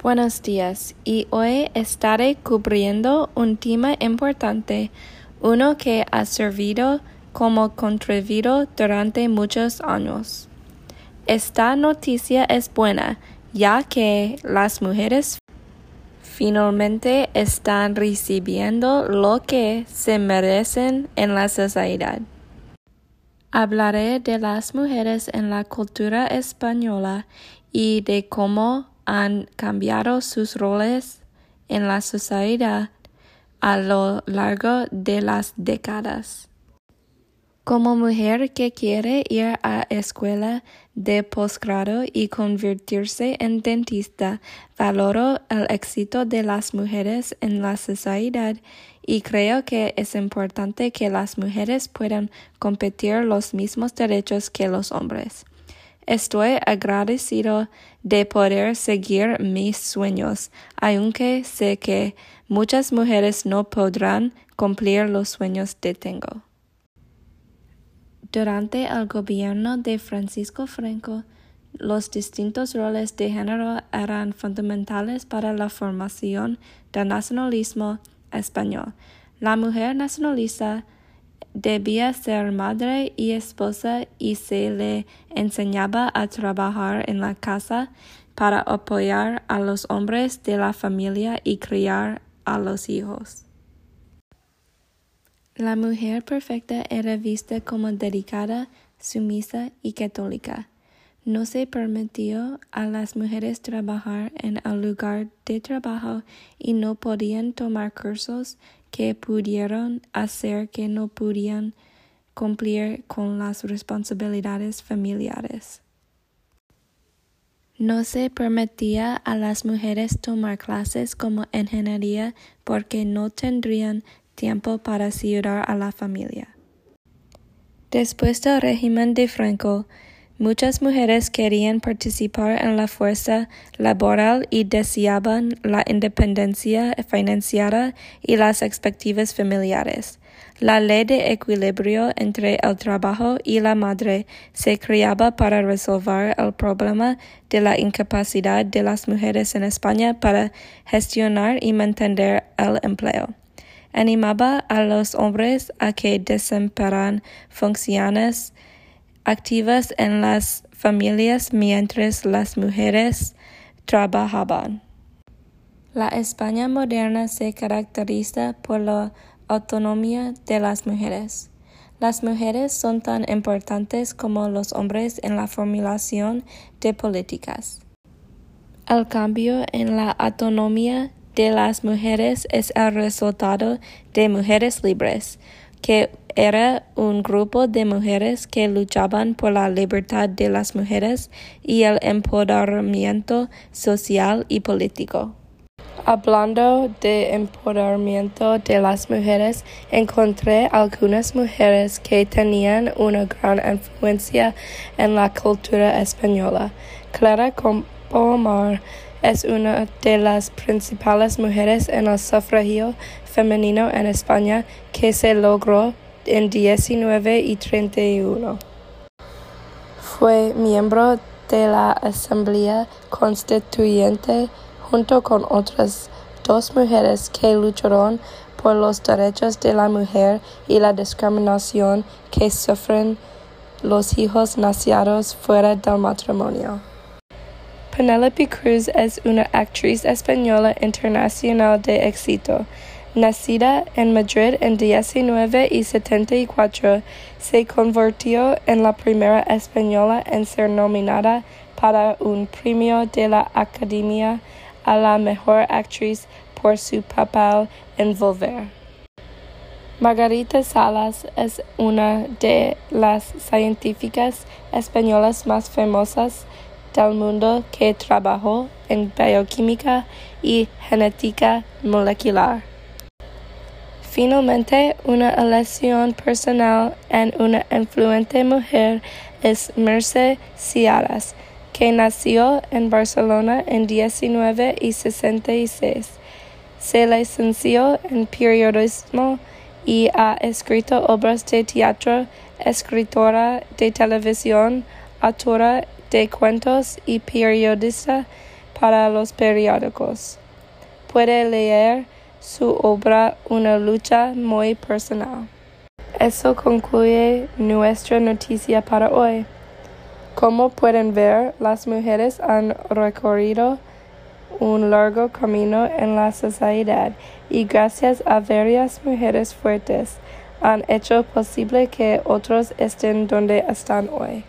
Buenos días, y hoy estaré cubriendo un tema importante, uno que ha servido como contribuido durante muchos años. Esta noticia es buena, ya que las mujeres finalmente están recibiendo lo que se merecen en la sociedad. Hablaré de las mujeres en la cultura española y de cómo han cambiado sus roles en la sociedad a lo largo de las décadas. Como mujer que quiere ir a escuela de posgrado y convertirse en dentista, valoro el éxito de las mujeres en la sociedad y creo que es importante que las mujeres puedan competir los mismos derechos que los hombres. Estoy agradecido de poder seguir mis sueños, aunque sé que muchas mujeres no podrán cumplir los sueños que tengo. Durante el gobierno de Francisco Franco, los distintos roles de género eran fundamentales para la formación del nacionalismo español. La mujer nacionalista debía ser madre y esposa y se le enseñaba a trabajar en la casa para apoyar a los hombres de la familia y criar a los hijos. La mujer perfecta era vista como dedicada, sumisa y católica. No se permitió a las mujeres trabajar en el lugar de trabajo y no podían tomar cursos que pudieron hacer que no pudieran cumplir con las responsabilidades familiares. No se permitía a las mujeres tomar clases como ingeniería porque no tendrían tiempo para ayudar a la familia. Después del régimen de Franco, Muchas mujeres querían participar en la fuerza laboral y deseaban la independencia financiera y las expectativas familiares. La ley de equilibrio entre el trabajo y la madre se creaba para resolver el problema de la incapacidad de las mujeres en España para gestionar y mantener el empleo animaba a los hombres a que desempeñaran funciones activas en las familias mientras las mujeres trabajaban. La España moderna se caracteriza por la autonomía de las mujeres. Las mujeres son tan importantes como los hombres en la formulación de políticas. El cambio en la autonomía de las mujeres es el resultado de mujeres libres, que era un grupo de mujeres que luchaban por la libertad de las mujeres y el empoderamiento social y político. Hablando de empoderamiento de las mujeres, encontré algunas mujeres que tenían una gran influencia en la cultura española. Clara Compomar es una de las principales mujeres en el sufragio femenino en España que se logró en 19 y 31. Fue miembro de la Asamblea Constituyente junto con otras dos mujeres que lucharon por los derechos de la mujer y la discriminación que sufren los hijos nacidos fuera del matrimonio. Penelope Cruz es una actriz española internacional de éxito. Nacida en Madrid en 19 y 74, se convirtió en la primera española en ser nominada para un premio de la Academia a la Mejor Actriz por su papel en Volver. Margarita Salas es una de las científicas españolas más famosas del mundo que trabajó en bioquímica y genética molecular. Finalmente, una elección personal en una influente mujer es Merce Ciaras, que nació en Barcelona en 1966. Se licenció en periodismo y ha escrito obras de teatro, escritora de televisión, autora de cuentos y periodista para los periódicos. Puede leer su obra Una lucha muy personal. Eso concluye nuestra noticia para hoy. Como pueden ver, las mujeres han recorrido un largo camino en la sociedad y gracias a varias mujeres fuertes han hecho posible que otros estén donde están hoy.